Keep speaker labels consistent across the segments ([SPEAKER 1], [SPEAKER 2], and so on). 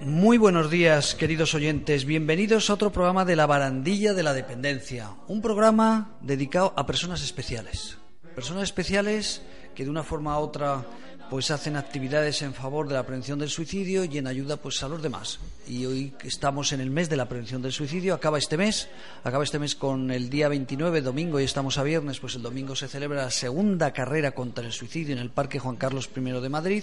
[SPEAKER 1] Muy buenos días, queridos oyentes. Bienvenidos a otro programa de La Barandilla de la Dependencia. Un programa dedicado a personas especiales. Personas especiales que de una forma u otra pues hacen actividades en favor de la prevención del suicidio y en ayuda pues a los demás. Y hoy estamos en el mes de la prevención del suicidio, acaba este mes, acaba este mes con el día 29, domingo, y estamos a viernes, pues el domingo se celebra la segunda carrera contra el suicidio en el Parque Juan Carlos I de Madrid,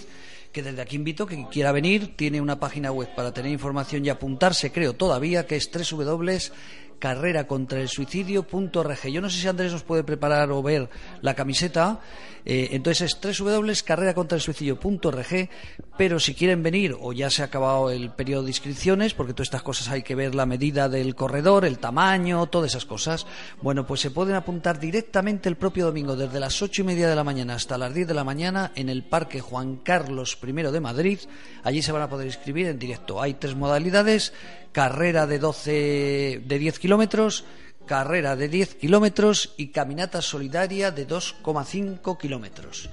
[SPEAKER 1] que desde aquí invito que quiera venir, tiene una página web para tener información y apuntarse, creo todavía, que es www carrera contra el suicidio.org. Yo no sé si Andrés nos puede preparar o ver la camiseta. Eh, entonces es www.carreracontraelsuicidio.org, pero si quieren venir o ya se ha acabado el periodo de inscripciones, porque todas estas cosas hay que ver la medida del corredor, el tamaño, todas esas cosas, bueno, pues se pueden apuntar directamente el propio domingo desde las ocho y media de la mañana hasta las diez de la mañana en el Parque Juan Carlos I de Madrid. Allí se van a poder inscribir en directo. Hay tres modalidades carrera de 12 de 10 kilómetros, carrera de 10 kilómetros y caminata solidaria de 2,5 kilómetros.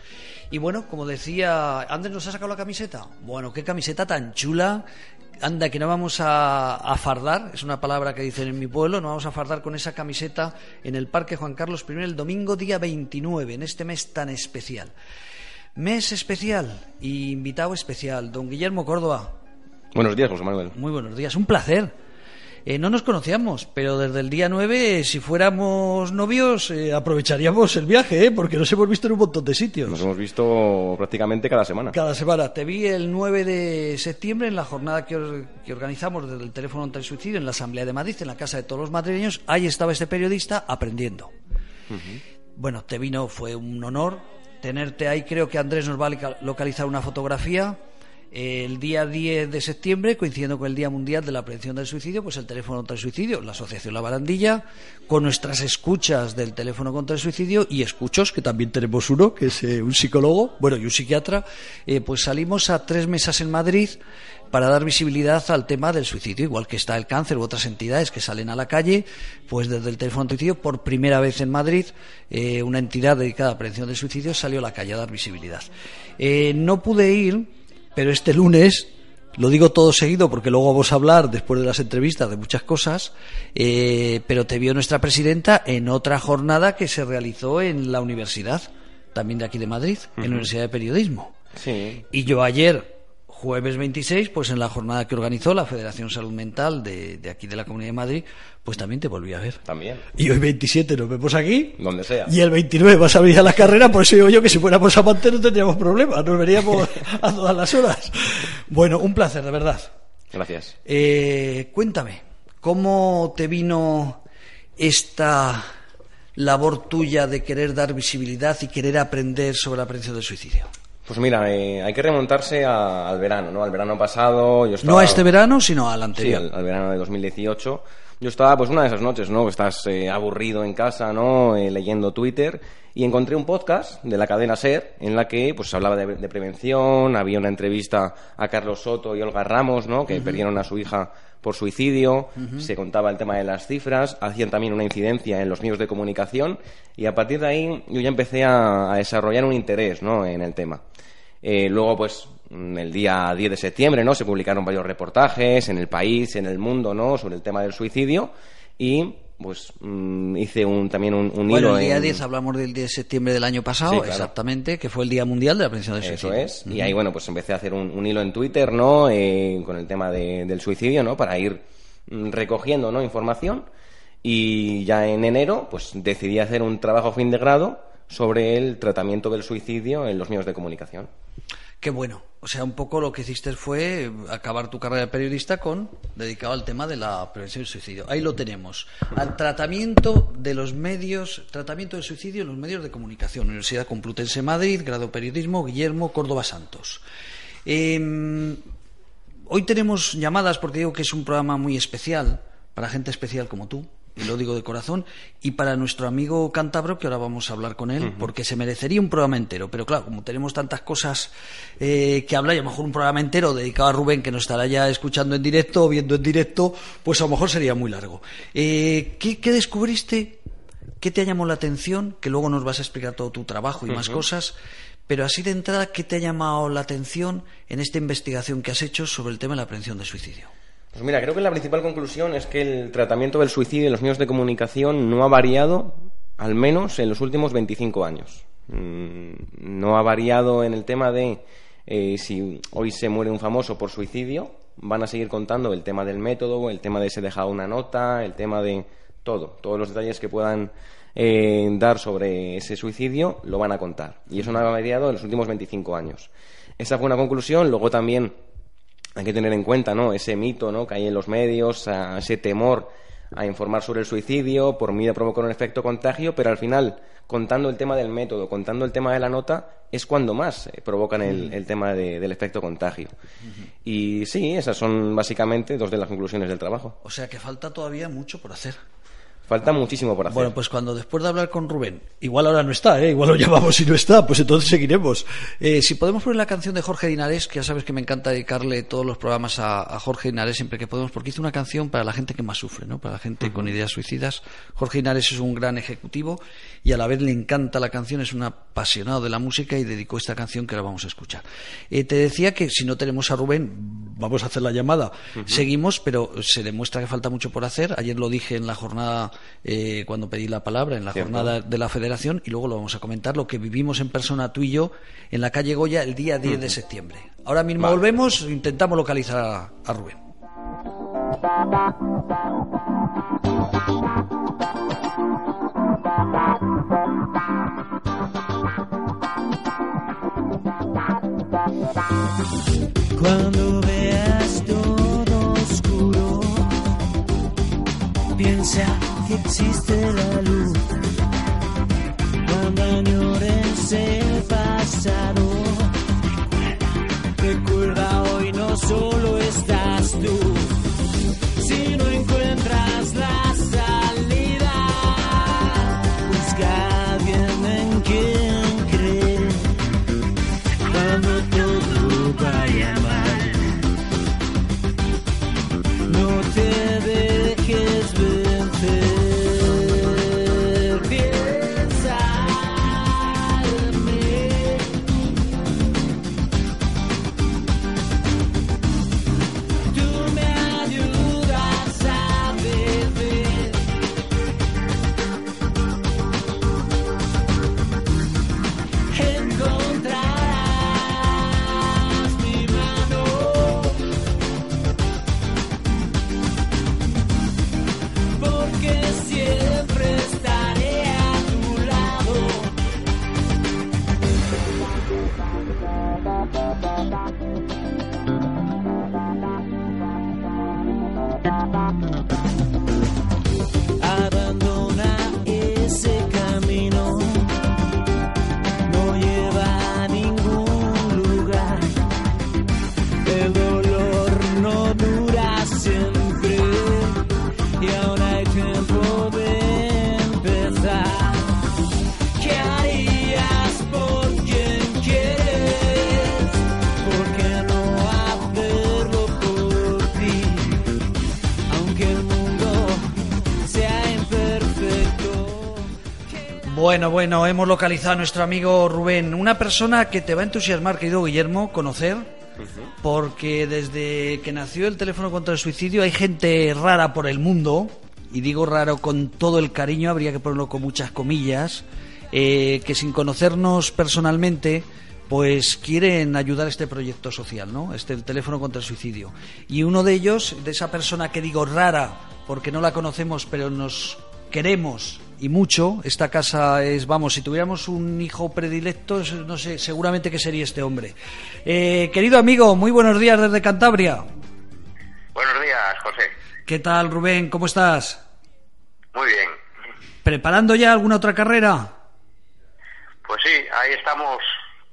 [SPEAKER 1] Y bueno, como decía, Andrés nos ha sacado la camiseta. Bueno, qué camiseta tan chula. Anda, que no vamos a, a, fardar, es una palabra que dicen en mi pueblo, no vamos a fardar con esa camiseta en el Parque Juan Carlos I el domingo día 29, en este mes tan especial. Mes especial y invitado especial, don Guillermo Córdoba.
[SPEAKER 2] Buenos días, José Manuel.
[SPEAKER 1] Muy buenos días, un placer. Eh, no nos conocíamos, pero desde el día 9, si fuéramos novios, eh, aprovecharíamos el viaje, ¿eh? porque nos hemos visto en un montón de sitios.
[SPEAKER 2] Nos hemos visto prácticamente cada semana.
[SPEAKER 1] Cada semana. Te vi el 9 de septiembre en la jornada que, que organizamos desde el teléfono ante el suicidio en la Asamblea de Madrid, en la casa de todos los madrileños. Ahí estaba este periodista aprendiendo. Bueno, te vino, fue un honor tenerte ahí. Creo que Andrés nos va a localizar una fotografía el día 10 de septiembre, coincidiendo con el Día Mundial de la Prevención del Suicidio, pues el teléfono contra el suicidio, la Asociación La Barandilla, con nuestras escuchas del teléfono contra el suicidio y escuchos, que también tenemos uno, que es eh, un psicólogo, bueno, y un psiquiatra, eh, pues salimos a tres mesas en Madrid para dar visibilidad al tema del suicidio, igual que está el cáncer u otras entidades que salen a la calle, pues desde el teléfono contra el suicidio, por primera vez en Madrid, eh, una entidad dedicada a la prevención del suicidio salió a la calle a dar visibilidad. no pude ir pero este lunes, lo digo todo seguido porque luego vamos a hablar después de las entrevistas de muchas cosas, eh, pero te vio nuestra presidenta en otra jornada que se realizó en la universidad, también de aquí de Madrid, en la Universidad de Periodismo.
[SPEAKER 2] Sí.
[SPEAKER 1] Y yo ayer jueves 26, pues en la jornada que organizó la Federación Salud Mental de, aquí de la Comunidad de Madrid, pues también te volví a ver.
[SPEAKER 2] También.
[SPEAKER 1] Y hoy 27 nos vemos aquí.
[SPEAKER 2] Donde sea.
[SPEAKER 1] Y el 29 vas a venir a la carrera, por eso digo yo que si fuéramos a mantener no tendríamos problemas, nos veríamos a todas las horas. Bueno, un placer, de verdad.
[SPEAKER 2] Gracias.
[SPEAKER 1] Eh, cuéntame, ¿cómo te vino esta labor tuya de querer dar visibilidad y querer aprender sobre la prevención del suicidio?
[SPEAKER 2] Pues mira, eh, hay que remontarse al verano, ¿no? Al verano pasado. Yo estaba,
[SPEAKER 1] no a este verano, sino al anterior.
[SPEAKER 2] Sí, al, verano de 2018. Yo estaba, pues, una de esas noches, ¿no? Estás eh, aburrido en casa, ¿no? Eh, leyendo Twitter y encontré un podcast de la cadena SER en la que, pues, se hablaba de, prevención. Había una entrevista a Carlos Soto y Olga Ramos, ¿no? Que perdieron a su hija por suicidio. Se contaba el tema de las cifras. Hacían también una incidencia en los medios de comunicación y a partir de ahí yo ya empecé a, a desarrollar un interés, ¿no? En el tema. Eh, luego, pues, mm, el día 10 de septiembre, ¿no? Se publicaron varios reportajes en el país, en el mundo, ¿no? Sobre el tema del suicidio y pues mm, hice un, también un, un
[SPEAKER 1] bueno,
[SPEAKER 2] hilo
[SPEAKER 1] el día 10 hablamos del 10 de septiembre del año pasado, exactamente, que fue el Día Mundial de la Prevención del
[SPEAKER 2] Eso
[SPEAKER 1] Suicidio.
[SPEAKER 2] es, y ahí, bueno, pues empecé a hacer un, hilo en Twitter, ¿no? Eh, con el tema de, del suicidio, ¿no? Para ir mm, recogiendo, ¿no? Información y ya en enero, pues decidí hacer un trabajo fin de grado sobre el tratamiento del suicidio en los medios de comunicación.
[SPEAKER 1] Qué bueno. O sea, un poco lo que hiciste fue acabar tu carrera de periodista con dedicado al tema de la prevención del suicidio. Ahí lo tenemos. Al tratamiento de los medios, tratamiento del suicidio en los medios de comunicación. Universidad Complutense Madrid, grado periodismo, Guillermo Córdoba Santos. Em, hoy tenemos llamadas porque digo que es un programa muy especial para gente especial como tú y lo digo de corazón, y para nuestro amigo cántabro, que ahora vamos a hablar con él, porque se merecería un programa entero. Pero claro, como tenemos tantas cosas eh, que hablar, y a lo mejor un programa entero dedicado a Rubén, que nos estará ya escuchando en directo o viendo en directo, pues a lo mejor sería muy largo. Eh, ¿qué, descubriste? ¿Qué te llamó la atención? Que luego nos vas a explicar todo tu trabajo y más cosas. Pero así de entrada, ¿qué te ha llamado la atención en esta investigación que has hecho sobre el tema de la prevención del suicidio?
[SPEAKER 2] Pues mira, creo que la principal conclusión es que el tratamiento del suicidio en los medios de comunicación no ha variado, al menos en los últimos 25 años. Mm, no ha variado en el tema de eh, si hoy se muere un famoso por suicidio, van a seguir contando el tema del método, el tema de se dejado una nota, el tema de todo, todos los detalles que puedan eh, dar sobre ese suicidio lo van a contar. Y eso no ha variado en los últimos 25 años. Esa fue una conclusión. Luego también hay que tener en cuenta ¿no? ese mito ¿no? que hay en los medios, ese temor a informar sobre el suicidio por miedo a provocar un efecto contagio, pero al final, contando el tema del método, contando el tema de la nota, es cuando más eh, provocan el, tema del efecto contagio. Y sí, esas son básicamente dos de las conclusiones del trabajo.
[SPEAKER 1] O sea que falta todavía mucho por hacer.
[SPEAKER 2] Falta muchísimo por hacer.
[SPEAKER 1] Bueno, pues cuando después de hablar con Rubén, igual ahora no está, ¿eh? igual lo llamamos y no está, pues entonces seguiremos. Eh, si podemos poner la canción de Jorge Dinares, que ya sabes que me encanta dedicarle todos los programas a, Jorge Dinares siempre que podemos, porque hizo una canción para la gente que más sufre, ¿no? para la gente con ideas suicidas. Jorge Dinares es un gran ejecutivo y a la vez le encanta la canción, es un apasionado de la música y dedicó esta canción que ahora vamos a escuchar. Eh, te decía que si no tenemos a Rubén, vamos a hacer la llamada. Seguimos, pero se demuestra que falta mucho por hacer. Ayer lo dije en la jornada eh, cuando pedí la palabra en la jornada de la Federación y luego lo vamos a comentar, lo que vivimos en persona tú y yo en la calle Goya el día 10 de septiembre. Ahora mismo volvemos, intentamos localizar a, Rubén.
[SPEAKER 3] Cuando veas piensa que existe la luz. Cuando añores el pasado, recuerda hoy no solo
[SPEAKER 1] Bueno, bueno, hemos localizado a nuestro amigo Rubén, una persona que te va a entusiasmar, querido Guillermo, conocer, porque desde que nació el teléfono contra el suicidio hay gente rara por el mundo, y digo raro con todo el cariño, habría que ponerlo con muchas comillas, eh, que sin conocernos personalmente, pues quieren ayudar a este proyecto social, ¿no? Este el teléfono contra el suicidio. Y uno de ellos, de esa persona que digo rara, porque no la conocemos, pero nos queremos y mucho. Esta casa es, vamos, si tuviéramos un hijo predilecto, no sé, seguramente que sería este hombre. Eh, querido amigo, muy buenos días desde Cantabria.
[SPEAKER 4] Buenos días, José.
[SPEAKER 1] ¿Qué tal, Rubén? ¿Cómo estás?
[SPEAKER 4] Muy bien.
[SPEAKER 1] ¿Preparando ya alguna otra carrera?
[SPEAKER 4] Pues sí, ahí estamos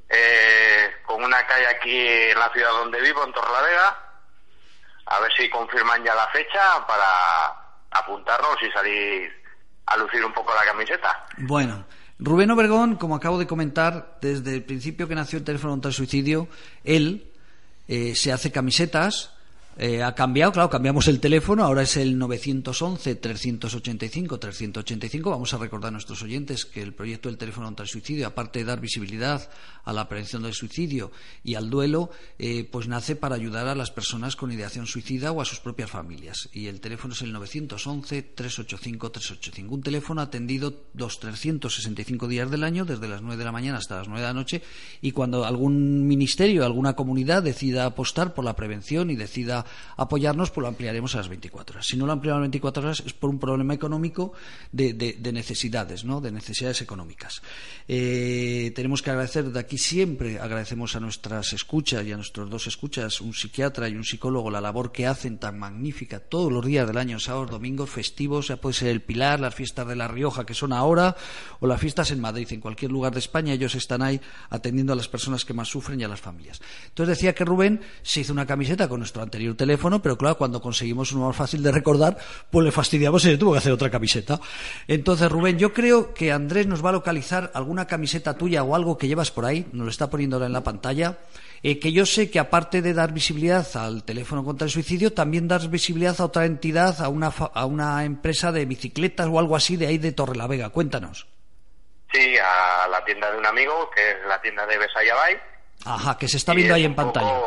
[SPEAKER 4] eh, con una calle aquí en la ciudad donde vivo, en Torrelavega. A ver si confirman ya la fecha para apuntarnos y salir a lucir un poco la camiseta.
[SPEAKER 1] Bueno, Rubén Obergón, como acabo de comentar, desde el principio que nació el teléfono contra el suicidio, él eh, se hace camisetas, Eh, ha cambiado, claro, cambiamos el teléfono, ahora es el 911-385-385. Vamos a recordar a nuestros oyentes que el proyecto del teléfono contra el suicidio, aparte de dar visibilidad a la prevención del suicidio y al duelo, eh, pues nace para ayudar a las personas con ideación suicida o a sus propias familias. Y el teléfono es el 911-385-385. Un teléfono atendido los 365 días del año, desde las 9 de la mañana hasta las 9 de la noche, y cuando algún ministerio, alguna comunidad decida apostar por la prevención y decida apoyarnos, pues lo ampliaremos a las 24 horas. Si no lo ampliamos a las 24 horas es por un problema económico de, de, necesidades, ¿no? de necesidades económicas. Eh, tenemos que agradecer de aquí siempre, agradecemos a nuestras escuchas y a nuestros dos escuchas, un psiquiatra y un psicólogo, la labor que hacen tan magnífica todos los días del año, sábados, domingos, festivos, ya puede ser el Pilar, las fiestas de La Rioja que son ahora, o las fiestas en Madrid, en cualquier lugar de España, ellos están ahí atendiendo a las personas que más sufren y a las familias. Entonces decía que Rubén se hizo una camiseta con nuestro anterior teléfono, pero claro, cuando conseguimos uno más fácil de recordar, pues le fastidiamos y le tuvo que hacer otra camiseta. Entonces, Rubén, yo creo que Andrés nos va a localizar alguna camiseta tuya o algo que llevas por ahí, nos lo está poniendo ahora en la pantalla, eh, que yo sé que aparte de dar visibilidad al teléfono contra el suicidio, también das visibilidad a otra entidad, a una, a una empresa de bicicletas o algo así de ahí de Torrelavega. Cuéntanos.
[SPEAKER 4] Sí, a la tienda de un amigo, que es la tienda de Besayabay.
[SPEAKER 1] Ajá, que se está viendo ahí en pantalla.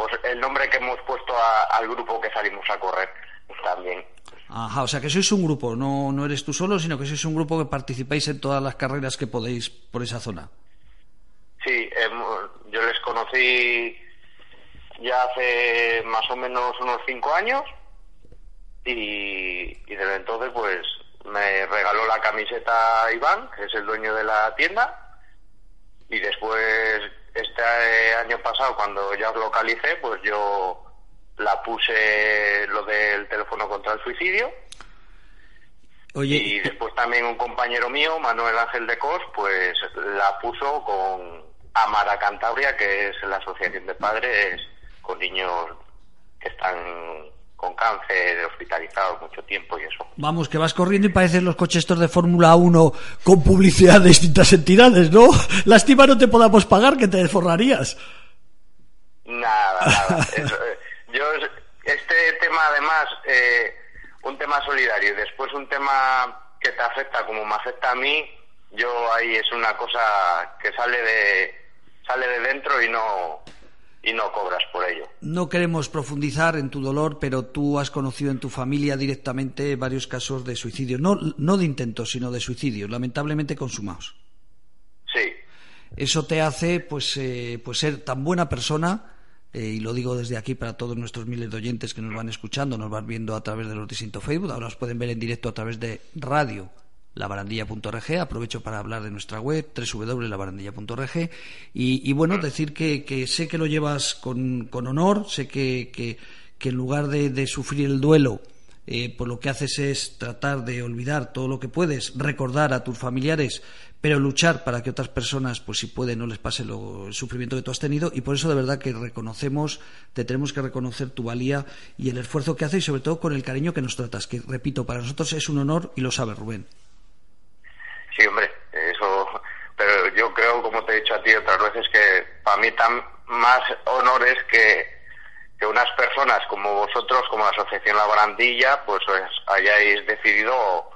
[SPEAKER 4] Pues el nombre que hemos puesto al grupo que salimos a correr también.
[SPEAKER 1] Ajá, o sea que sois un grupo, no, no eres tú solo, sino que sois un grupo que participáis en todas las carreras que podéis por esa zona.
[SPEAKER 4] Sí, yo les conocí ya hace más o menos unos cinco años y, y desde entonces pues me regaló la camiseta Iván, que es el dueño de la tienda, y después este año pasado cuando ya os localicé, pues yo la puse lo del teléfono contra el suicidio. Y después también un compañero mío, Manuel Ángel de Cos, pues la puso con Amara Cantabria, que es la asociación de padres con niños que están con cáncer, hospitalizados mucho tiempo y eso.
[SPEAKER 1] Vamos, que vas corriendo y parecen los coches estos de Fórmula 1 con publicidad de distintas entidades, ¿no? Lástima no te podamos pagar, que te desforrarías.
[SPEAKER 4] Nada, nada. Eh, yo, este tema además, eh, un tema solidario y después un tema que te afecta como me afecta a mí, yo ahí es una cosa que sale de, sale de dentro y no, y no cobras por ello.
[SPEAKER 1] No queremos profundizar en tu dolor, pero tú has conocido en tu familia directamente varios casos de suicidio, no, no de intentos, sino de suicidio, lamentablemente consumados.
[SPEAKER 4] Sí.
[SPEAKER 1] Eso te hace pues, eh, pues ser tan buena persona, eh, y lo digo desde aquí para todos nuestros miles de oyentes que nos van escuchando, nos van viendo a través de los distintos Facebook, ahora nos pueden ver en directo a través de radio labarandilla.org. Aprovecho para hablar de nuestra web, www.labarandilla.org. Y, y bueno, decir que, que, sé que lo llevas con, con honor, sé que, que, en lugar de, de, sufrir el duelo, eh, pues lo que haces es tratar de olvidar todo lo que puedes, recordar a tus familiares, pero luchar para que otras personas, pues si pueden, no les pase lo, el sufrimiento que tú has tenido. Y por eso de verdad que reconocemos, te tenemos que reconocer tu valía y el esfuerzo que haces y sobre todo con el cariño que nos tratas, que repito, para nosotros es un honor y lo sabe Rubén.
[SPEAKER 4] Sí, hombre, eso. Pero yo creo, como te he dicho a ti otras veces, que para mí tan más honores que, que unas personas como vosotros, como la Asociación La Barandilla, pues hayáis decidido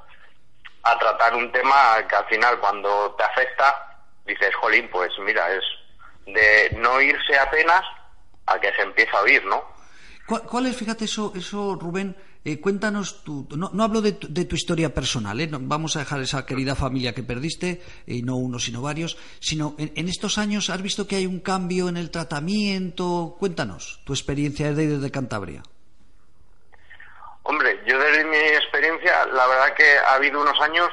[SPEAKER 4] a tratar un tema que al final cuando te afecta, dices, jolín, pues mira, es de no irse apenas a que se empieza a oír, ¿no?
[SPEAKER 1] ¿Cuál, es, fíjate eso, eso Rubén, eh, cuéntanos tu, no, no hablo de tu, de tu historia personal, ¿eh? vamos a dejar esa querida familia que perdiste, y no uno sino varios, sino en, estos años has visto que hay un cambio en el tratamiento. Cuéntanos tu experiencia desde, desde Cantabria.
[SPEAKER 4] Hombre, yo desde mi experiencia, la verdad que ha habido unos años,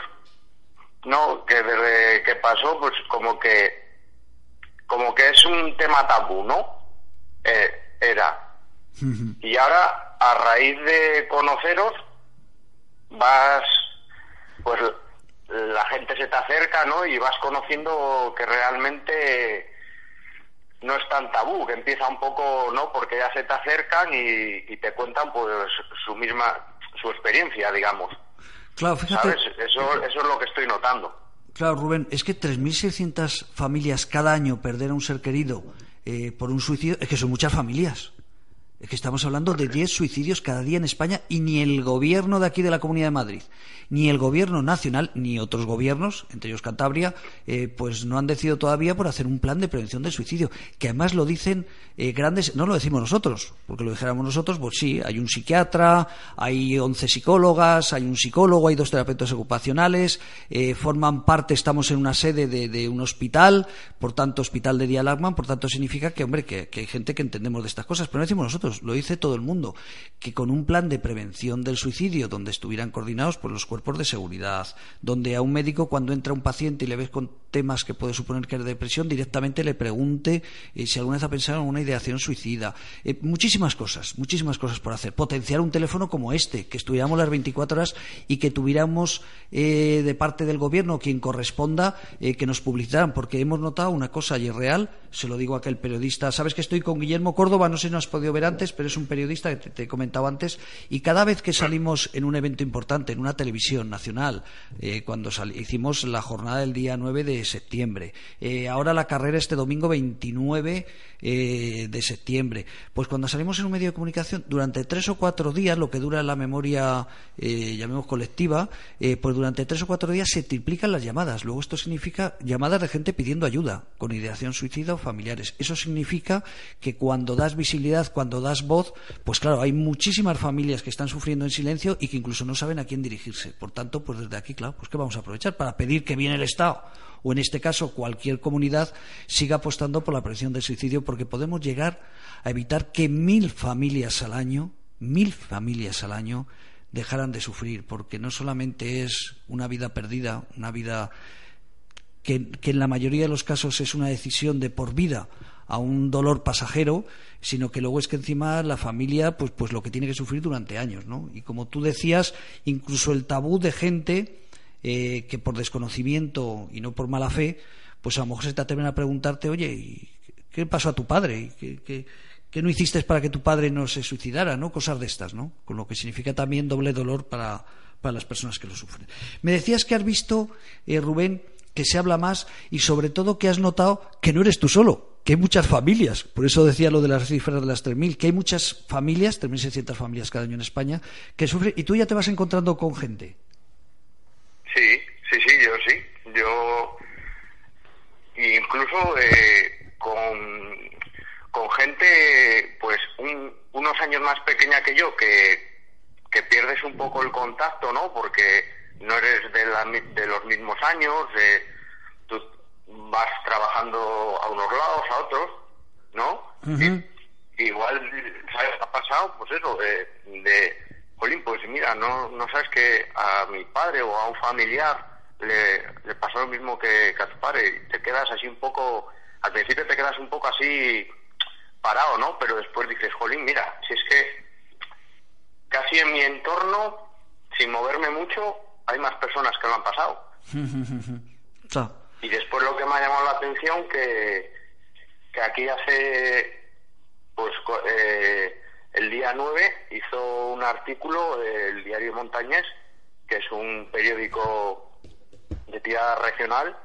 [SPEAKER 4] no, que desde que pasó, pues como que, como que es un tema tabú, ¿no? Eh, era. Y ahora a raíz de conoceros vas, pues la gente se te acerca, ¿no? Y vas conociendo que realmente no es tan tabú, que empieza un poco, ¿no? Porque ya se te acercan y, te cuentan, pues, su misma, su experiencia, digamos.
[SPEAKER 1] Claro, fíjate.
[SPEAKER 4] Eso, eso es lo que estoy notando.
[SPEAKER 1] Claro, Rubén, es que 3.600 familias cada año perder a un ser querido eh, por un suicidio, es que son muchas familias. Es que estamos hablando de 10 suicidios cada día en España y ni el gobierno de aquí de la Comunidad de Madrid, ni el gobierno nacional, ni otros gobiernos, entre ellos Cantabria, eh, pues no han decidido todavía por hacer un plan de prevención del suicidio, que además lo dicen eh, grandes, no lo decimos nosotros, porque lo dijéramos nosotros, pues sí, hay un psiquiatra, hay 11 psicólogas, hay un psicólogo, hay dos terapeutas ocupacionales, eh, forman parte, estamos en una sede de, un hospital, por tanto, hospital de Dialagman, por tanto significa que, hombre, que, que hay gente que entendemos de estas cosas, pero no decimos nosotros lo dice todo el mundo, que con un plan de prevención del suicidio donde estuvieran coordinados por los cuerpos de seguridad, donde a un médico cuando entra un paciente y le ves con temas que puede suponer que es depresión, directamente le pregunte eh, si alguna vez ha pensado en una ideación suicida. Eh, muchísimas cosas, muchísimas cosas por hacer. Potenciar un teléfono como este, que estuviéramos las 24 horas y que tuviéramos eh, de parte del gobierno quien corresponda que nos publicitaran, porque hemos notado una cosa y es real, se lo digo a aquel periodista, sabes que estoy con Guillermo Córdoba, no sé si no has podido ver antes, pero es un periodista que te, he comentado antes, y cada vez que salimos en un evento importante, en una televisión nacional, cuando hicimos la jornada del día 9 de septiembre. Eh, ahora la carrera este domingo 29 eh, de septiembre. Pues cuando salimos en un medio de comunicación, durante tres o cuatro días, lo que dura la memoria, eh, llamemos colectiva, pues durante tres o cuatro días se triplican las llamadas. Luego esto significa llamadas de gente pidiendo ayuda, con ideación suicida o familiares. Eso significa que cuando das visibilidad, cuando das voz, pues claro, hay muchísimas familias que están sufriendo en silencio y que incluso no saben a quién dirigirse. Por tanto, pues desde aquí, claro, pues que vamos a aprovechar para pedir que viene el Estado o en este caso cualquier comunidad siga apostando por la prevención del suicidio porque podemos llegar a evitar que mil familias al año, mil familias al año dejaran de sufrir porque no solamente es una vida perdida, una vida que, en la mayoría de los casos es una decisión de por vida a un dolor pasajero, sino que luego es que encima la familia, pues, pues lo que tiene que sufrir durante años, ¿no? Y como tú decías, incluso el tabú de gente eh, que por desconocimiento y no por mala fe, pues a lo mejor se te atreven a preguntarte, oye, ¿qué pasó a tu padre? ¿Qué, no hiciste para que tu padre no se suicidara? ¿no? Cosas de estas, ¿no? Con lo que significa también doble dolor para, las personas que lo sufren. Me decías que has visto, eh, Rubén, que se habla más y sobre todo que has notado que no eres tú solo, que hay muchas familias, por eso decía lo de las cifras de las 3.000, que hay muchas familias, 3.600 familias cada año en España, que sufren y tú ya te vas encontrando con gente.
[SPEAKER 4] Sí, sí, sí, yo sí. Yo incluso eh, con, con gente pues unos años más pequeña que yo que, que pierdes un poco el contacto, ¿no? Porque no eres de, la, de los mismos años, tú vas trabajando a unos lados, a otros, ¿no? igual, ¿sabes? Ha pasado, pues eso, de Jolín, pues mira, no, no sabes que a mi padre o a un familiar le, pasó lo mismo que, a tu padre. Y te quedas así un poco, al principio te quedas un poco así parado, ¿no? Pero después dices, Jolín, mira, si es que casi en mi entorno, sin moverme mucho, hay más personas que lo han pasado. y después lo que me ha llamado la atención que, que aquí hace pues eh, el día 9 hizo un artículo el diario Montañés, que es un periódico de tira regional,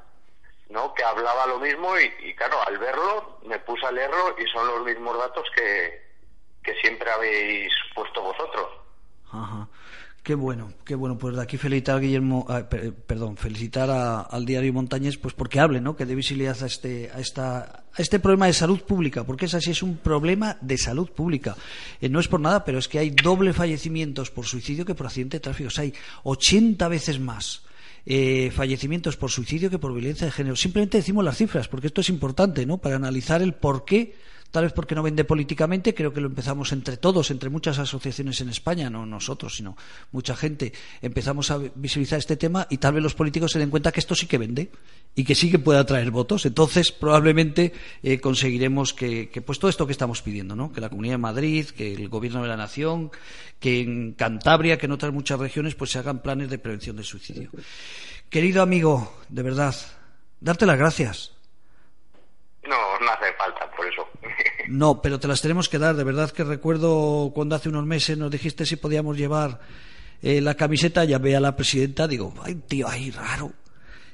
[SPEAKER 4] ¿no? que hablaba lo mismo y, claro, al verlo me puse a leerlo y son los mismos datos que, que siempre habéis puesto vosotros.
[SPEAKER 1] Ajá. Qué bueno, qué bueno. Pues de aquí felicitar a Guillermo, ah, perdón, felicitar al diario Montañés, pues porque hable, ¿no? Que dé visibilidad a este, a esta, a este problema de salud pública, porque es así, es un problema de salud pública. Eh, no es por nada, pero es que hay doble fallecimientos por suicidio que por accidente de tráfico. O sea, hay 80 veces más. Eh, fallecimientos por suicidio que por violencia de género. Simplemente decimos las cifras, porque esto es importante, ¿no? Para analizar el por qué tal vez porque no vende políticamente, creo que lo empezamos entre todos, entre muchas asociaciones en España, no nosotros, sino mucha gente, empezamos a visibilizar este tema y tal vez los políticos se den cuenta que esto sí que vende y que sí que puede atraer votos. Entonces, probablemente eh, conseguiremos que, pues todo esto que estamos pidiendo, ¿no? que la Comunidad de Madrid, que el Gobierno de la Nación, que en Cantabria, que en otras muchas regiones, pues se hagan planes de prevención del suicidio. Querido amigo, de verdad, darte las gracias
[SPEAKER 4] no, no hace falta, por eso.
[SPEAKER 1] no, pero te las tenemos que dar. De verdad que recuerdo cuando hace unos meses nos dijiste si podíamos llevar eh, la camiseta. Llamé a la presidenta, digo, hay un tío ahí raro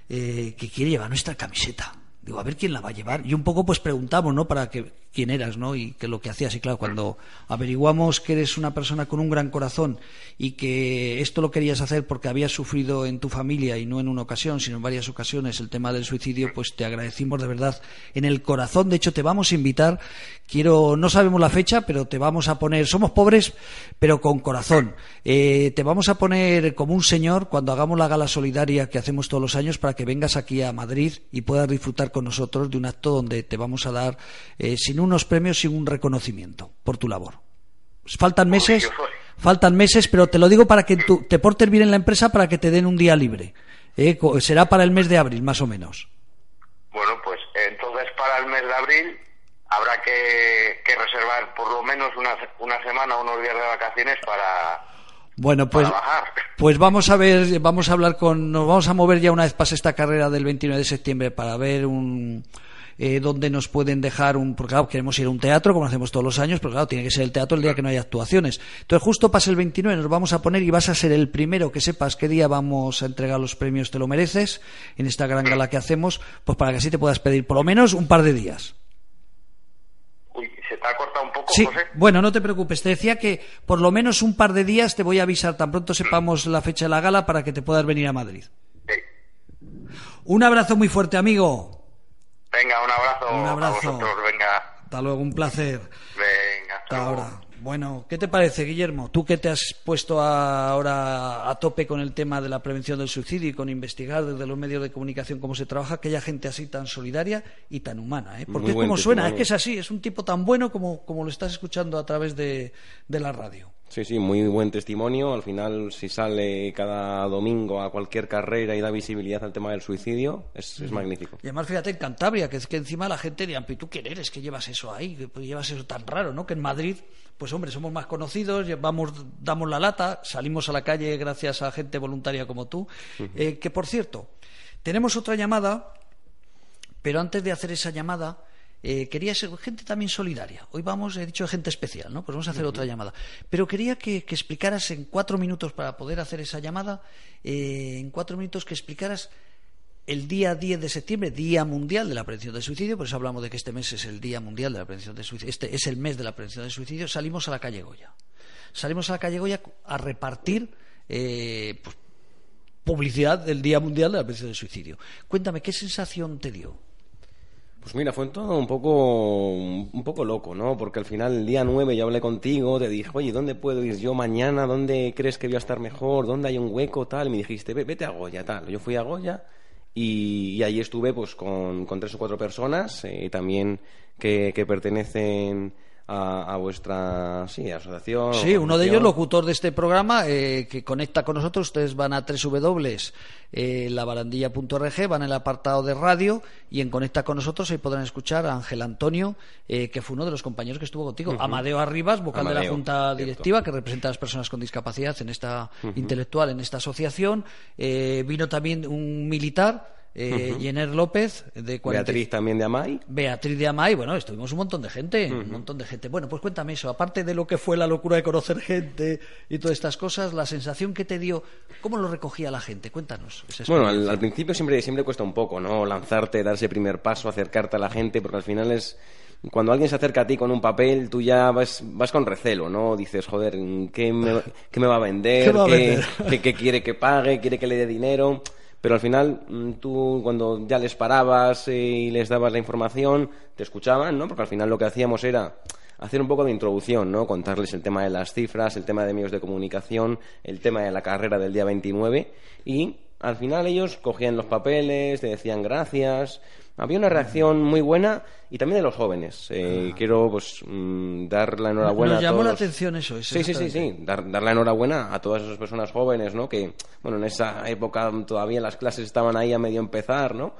[SPEAKER 1] eh, que quiere llevar nuestra camiseta. Digo, a ver quién la va a llevar. Y un poco pues preguntamos, ¿no? Para que, quién eras, ¿no? Y qué lo que hacías. Y claro, cuando averiguamos que eres una persona con un gran corazón y que esto lo querías hacer porque habías sufrido en tu familia y no en una ocasión, sino en varias ocasiones el tema del suicidio, pues te agradecimos de verdad en el corazón. De hecho, te vamos a invitar. Quiero, no sabemos la fecha, pero te vamos a poner. Somos pobres, pero con corazón. Eh, te vamos a poner como un señor cuando hagamos la gala solidaria que hacemos todos los años para que vengas aquí a Madrid y puedas disfrutar con nosotros de un acto donde te vamos a dar, eh, sin unos premios, sin un reconocimiento por tu labor. Faltan meses, faltan meses, pero te lo digo para que tú te portes bien en la empresa para que te den un día libre. Eh, será para el mes de abril, más o menos.
[SPEAKER 4] Bueno, pues entonces para el mes de abril habrá que, que reservar por lo menos una, una semana, unos días de vacaciones para,
[SPEAKER 1] Bueno, pues, pues vamos a ver, vamos a hablar con, nos vamos a mover ya una vez pase esta carrera del 29 de septiembre para ver un, eh, dónde nos pueden dejar un, porque claro, queremos ir a un teatro como hacemos todos los años, pero claro, tiene que ser el teatro el día que no haya actuaciones. Entonces justo pasa el 29, nos vamos a poner y vas a ser el primero que sepas qué día vamos a entregar los premios, te lo mereces, en esta gran gala que hacemos, pues para que así te puedas pedir por lo menos un par de días.
[SPEAKER 4] Uy, se te ha cortado un poco,
[SPEAKER 1] Sí,
[SPEAKER 4] José.
[SPEAKER 1] bueno, no te preocupes. Te decía que por lo menos un par de días te voy a avisar tan pronto sepamos la fecha de la gala para que te puedas venir a Madrid.
[SPEAKER 4] Sí.
[SPEAKER 1] Un abrazo muy fuerte, amigo.
[SPEAKER 4] Venga, un abrazo,
[SPEAKER 1] Un abrazo.
[SPEAKER 4] a vosotros, venga,
[SPEAKER 1] Hasta luego, un placer.
[SPEAKER 4] venga, hasta
[SPEAKER 1] Hasta
[SPEAKER 4] luego.
[SPEAKER 1] ahora. Bueno, ¿qué te parece, Guillermo? Tú que te has puesto a- ahora a tope con el tema de la prevención del suicidio y con investigar desde los medios de comunicación cómo se trabaja, aquella gente así tan solidaria y tan humana, ¿eh? Porque
[SPEAKER 2] Muy
[SPEAKER 1] es como suena, es que es así, es un tipo tan bueno como, como lo estás escuchando a través de, de la radio.
[SPEAKER 2] Sí, sí, muy buen testimonio. Al final, si sale cada domingo a cualquier carrera y da visibilidad al tema del suicidio, es, es magnífico.
[SPEAKER 1] Y además, fíjate, en Cantabria, que es que encima la gente diría, ¿y tú quién eres? que llevas eso ahí? que llevas eso tan raro, no? Que en Madrid, pues hombre, somos más conocidos, llevamos, damos la lata, salimos a la calle gracias a gente voluntaria como tú. Eh, que, por cierto, tenemos otra llamada, pero antes de hacer esa llamada, eh, quería ser gente también solidaria. Hoy vamos, he dicho gente especial, ¿no? Pues vamos a hacer otra llamada. Pero quería que, que explicaras en cuatro minutos para poder hacer esa llamada, eh, en cuatro minutos que explicaras el día 10 de septiembre, Día Mundial de la Prevención del Suicidio, por eso hablamos de que este mes es el Día Mundial de la Prevención del Suicidio, este es el mes de la prevención del suicidio, salimos a la calle Goya. Salimos a la calle Goya a repartir eh, pues, publicidad del Día Mundial de la Prevención del Suicidio. Cuéntame, ¿qué sensación te dio?
[SPEAKER 2] Pues mira, fue todo un poco, un poco loco, ¿no? Porque al final, el día 9 yo hablé contigo, te dije, oye, ¿dónde puedo ir yo mañana? ¿Dónde crees que voy a estar mejor? ¿Dónde hay un hueco? Tal. Y me dijiste, "Ve- vete a Goya, tal. Yo fui a Goya y, y ahí estuve pues con, con tres o cuatro personas eh, también que, que pertenecen a, a vuestra sí, asociación.
[SPEAKER 1] Sí, uno de ellos, locutor de este programa, eh, que conecta con nosotros. Ustedes van a www.labarandilla.org, van al apartado de radio y en Conecta con nosotros ahí podrán escuchar a Ángel Antonio, eh, que fue uno de los compañeros que estuvo contigo. Amadeo Arribas, vocal de la Junta
[SPEAKER 2] cierto.
[SPEAKER 1] Directiva, que representa a las personas con discapacidad en esta intelectual, en esta asociación. Eh, vino también un militar, eh, Jenner López, de 40
[SPEAKER 2] Beatriz también de Amay.
[SPEAKER 1] Beatriz de Amay, bueno, estuvimos un montón de gente, un montón de gente. Bueno, pues cuéntame eso, aparte de lo que fue la locura de conocer gente y todas estas cosas, la sensación que te dio, ¿cómo lo recogía la gente? Cuéntanos. esa
[SPEAKER 2] Bueno, al, principio siempre, siempre cuesta un poco, ¿no? Lanzarte, dar ese primer paso, acercarte a la gente, porque al final es... Cuando alguien se acerca a ti con un papel, tú ya vas, vas con recelo, ¿no? Dices, joder, ¿qué me, qué me va a vender?
[SPEAKER 1] ¿Qué va a
[SPEAKER 2] ¿Qué-
[SPEAKER 1] vender?
[SPEAKER 2] qué- qué quiere que pague? ¿Quiere que le dé dinero? Pero al final, mm, tú cuando ya les parabas eh, y les dabas la información, te escuchaban, ¿no? Porque al final lo que hacíamos era hacer un poco de introducción, ¿no? Contarles el tema de las cifras, el tema de medios de comunicación, el tema de la carrera del día 29 y al final ellos cogían los papeles, te decían gracias. Había una reacción muy buena y también de los jóvenes. Eh, Quiero pues mm, dar la enhorabuena
[SPEAKER 1] Nos
[SPEAKER 2] a
[SPEAKER 1] llamó
[SPEAKER 2] todos
[SPEAKER 1] la
[SPEAKER 2] los-
[SPEAKER 1] atención eso. es
[SPEAKER 2] Sí, sí, sí, sí. Dar, dar la enhorabuena a todas esas personas jóvenes, ¿no? Que, bueno, en esa época todavía las clases estaban ahí a medio empezar, ¿no?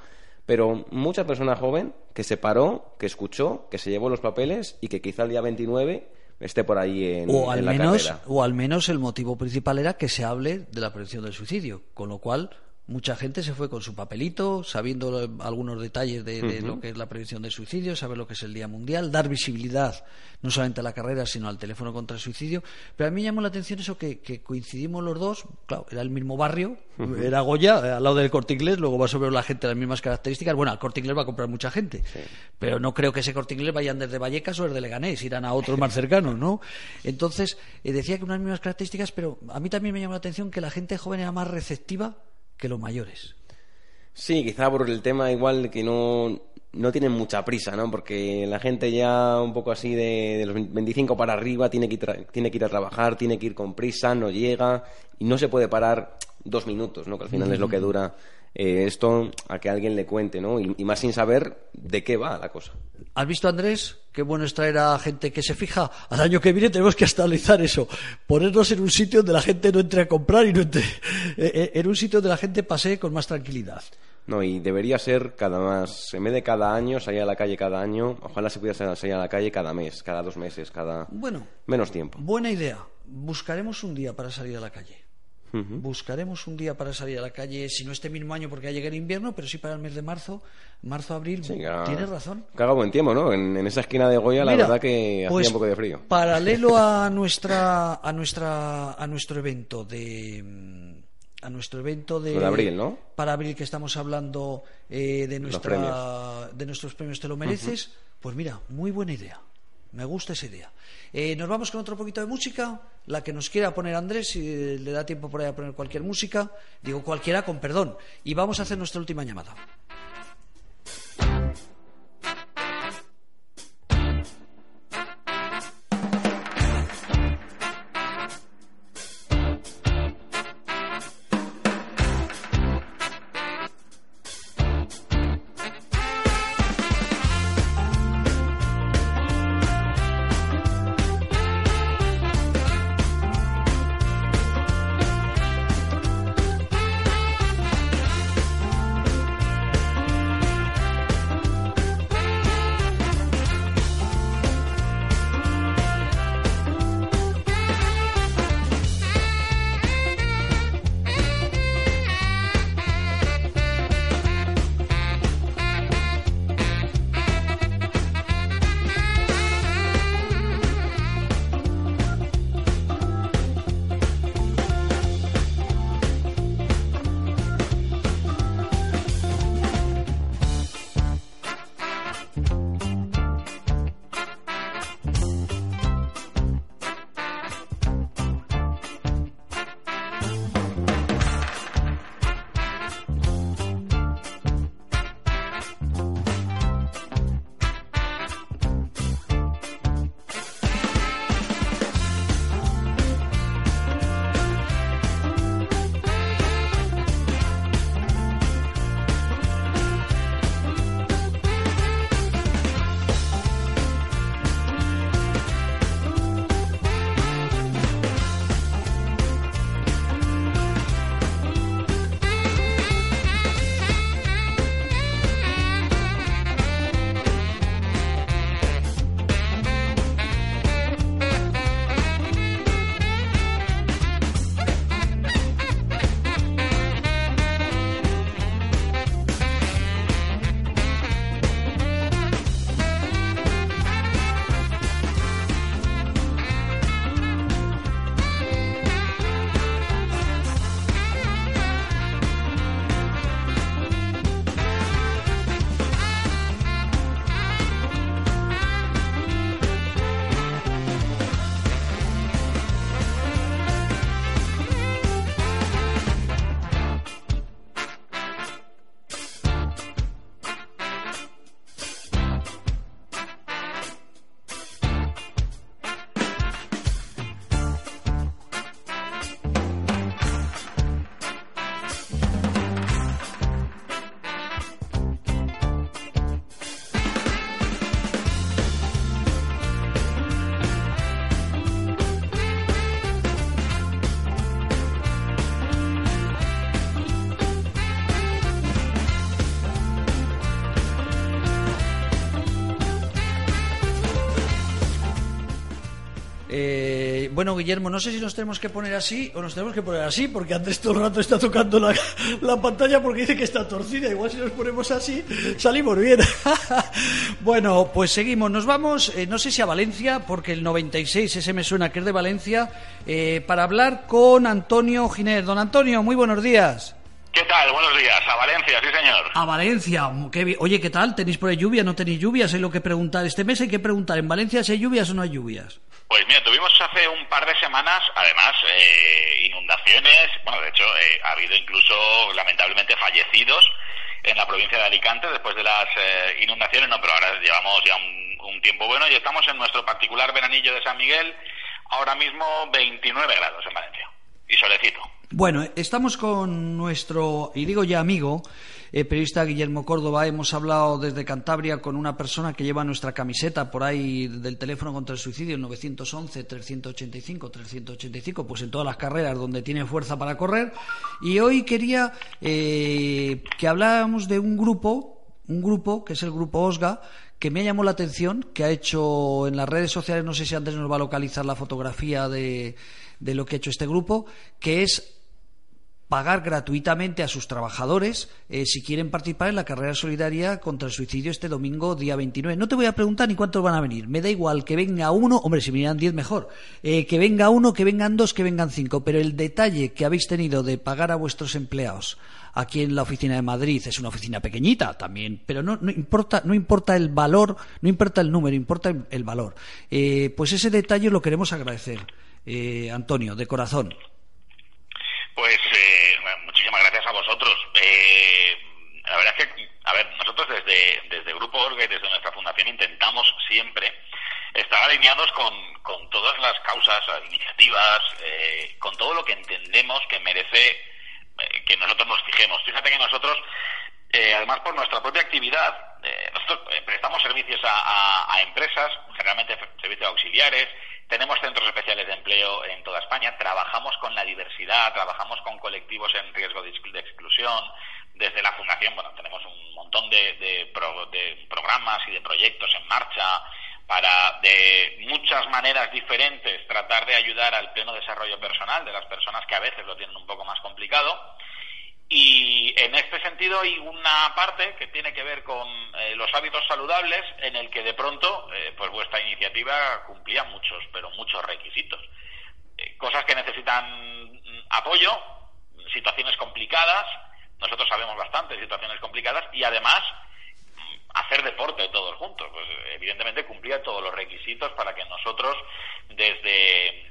[SPEAKER 2] Pero mucha persona joven que se paró, que escuchó, que se llevó los papeles y que quizá el día 29 esté por ahí en,
[SPEAKER 1] O al,
[SPEAKER 2] en la
[SPEAKER 1] menos,
[SPEAKER 2] carrera.
[SPEAKER 1] o al menos el motivo principal era que se hable de la prevención del suicidio, con lo cual Mucha gente se fue con su papelito, sabiendo algunos detalles de, de lo que es la prevención del suicidio, saber lo que es el Día Mundial, dar visibilidad no solamente a la carrera, sino al teléfono contra el suicidio. Pero a mí me llamó la atención eso que, que coincidimos los dos, claro, era el mismo barrio, era Goya, al lado del Corte Inglés, luego va sobre la gente las mismas características. Bueno, al Corte Inglés va a comprar mucha gente, pero no creo que ese Corte Inglés vayan desde Vallecas o desde Leganés, irán a otros más cercanos, ¿no? Entonces, eh, decía que unas mismas características, pero a mí también me llamó la atención que la gente joven era más receptiva que los mayores.
[SPEAKER 2] Sí, quizá por el tema igual que no, no tienen mucha prisa, ¿no? Porque la gente ya un poco así de, de los 25 para arriba tiene que, ir tiene que ir a trabajar, tiene que ir con prisa, no llega y no se puede parar dos minutos, ¿no? Que al final es lo que dura eh, esto a que alguien le cuente, ¿no? Y, y más sin saber de qué va la cosa.
[SPEAKER 1] ¿Has visto, Andrés? Qué bueno es traer a gente que se fija. Al año que viene tenemos que estabilizar eso. Ponernos en un sitio donde la gente no entre a comprar y no entre... eh, eh, en un sitio donde la gente pase con más tranquilidad.
[SPEAKER 2] No, y debería ser cada más, en vez de cada año, salir a la calle cada año, ojalá se pudiera salir a la calle cada mes, cada dos meses, cada...
[SPEAKER 1] Bueno,
[SPEAKER 2] Menos tiempo.
[SPEAKER 1] buena idea. Buscaremos un día para salir a la calle. Buscaremos un día para salir a la calle, si no este mismo año porque ya llega el invierno, pero sí para el mes de marzo, marzo, abril.
[SPEAKER 2] Sí, que haga-
[SPEAKER 1] Tienes razón.
[SPEAKER 2] Que haga buen tiempo, ¿no? En, en esa esquina de Goya, la verdad que
[SPEAKER 1] pues,
[SPEAKER 2] hacía un poco de frío.
[SPEAKER 1] Paralelo a nuestra a nuestra a nuestro evento de mm, a nuestro evento de
[SPEAKER 2] Sobre abril, ¿no?
[SPEAKER 1] Para abril que estamos hablando eh, de nuestra de nuestros premios te lo mereces, pues mira, muy buena idea. Me gusta esa idea. Eh, nos vamos con otro poquito de música, la que nos quiera poner Andrés, si le da tiempo por ahí a poner cualquier música, digo cualquiera con perdón, y vamos a hacer nuestra última llamada. Bueno, Guillermo, no sé si nos tenemos que poner así o nos tenemos que poner así, porque Andrés todo el rato está tocando la, la pantalla porque dice que está torcida. Igual si nos ponemos así, salimos bien. bueno, pues seguimos. Nos vamos, eh, no sé si a Valencia, porque el 96, ese me suena que es de Valencia, eh, para hablar con Antonio Giner. Don Antonio, muy buenos días.
[SPEAKER 5] ¿Qué tal? Buenos días. A Valencia, sí, señor.
[SPEAKER 1] A Valencia. qué. Oye, ¿qué tal? ¿Tenéis por ahí lluvia? ¿No tenéis lluvias? Hay lo que preguntar. Este mes hay que preguntar. ¿En Valencia si hay lluvias o no hay lluvias?
[SPEAKER 5] Pues mira, tuvimos hace un par de semanas, además, eh, inundaciones. Bueno, de hecho, eh, ha habido incluso, lamentablemente, fallecidos en la provincia de Alicante después de las eh, inundaciones. No, pero ahora llevamos ya un, un tiempo bueno y estamos en nuestro particular veranillo de San Miguel. Ahora mismo 29 grados en Valencia. Y solecito.
[SPEAKER 1] Bueno, estamos con nuestro, y digo ya amigo, eh, periodista Guillermo Córdoba. Hemos hablado desde Cantabria con una persona que lleva nuestra camiseta por ahí del teléfono contra el suicidio, el 911-385-385, pues en todas las carreras donde tiene fuerza para correr. Y hoy quería eh, que habláramos de un grupo, un grupo que es el grupo OSGA, que me llamó la atención, que ha hecho en las redes sociales, no sé si antes nos va a localizar la fotografía de, de lo que ha hecho este grupo, que es pagar gratuitamente a sus trabajadores eh, si quieren participar en la carrera solidaria contra el suicidio este domingo, día 29. No te voy a preguntar ni cuántos van a venir. Me da igual que venga uno, hombre, si vinieran diez mejor. Eh, que venga uno, que vengan dos, que vengan cinco. Pero el detalle que habéis tenido de pagar a vuestros empleados aquí en la oficina de Madrid es una oficina pequeñita también, pero no, no importa, no importa el valor, no importa el número, importa el, valor. Eh, pues ese detalle lo queremos agradecer, Antonio, de corazón.
[SPEAKER 5] Pues eh, muchísimas gracias a vosotros. Eh, la verdad es que, a ver, nosotros desde, desde Grupo Orga y desde nuestra fundación intentamos siempre estar alineados con, con todas las causas, iniciativas, eh, con todo lo que entendemos que merece eh, que nosotros nos fijemos. Fíjate que nosotros, eh, además por nuestra propia actividad, eh, nosotros prestamos servicios a, a, a empresas, generalmente servicios auxiliares, tenemos centros especiales de empleo en toda España, trabajamos con la diversidad, trabajamos con colectivos en riesgo de, exclusión. Desde la Fundación, bueno, tenemos un montón de, programas y de proyectos en marcha para, de muchas maneras diferentes, tratar de ayudar al pleno desarrollo personal de las personas que a veces lo tienen un poco más complicado. Y en este sentido hay una parte que tiene que ver con eh, los hábitos saludables en el que de pronto eh, pues vuestra iniciativa cumplía muchos, pero muchos requisitos. Eh, cosas que necesitan apoyo, situaciones complicadas, nosotros sabemos bastante situaciones complicadas y además hacer deporte todos juntos. Pues evidentemente cumplía todos los requisitos para que nosotros desde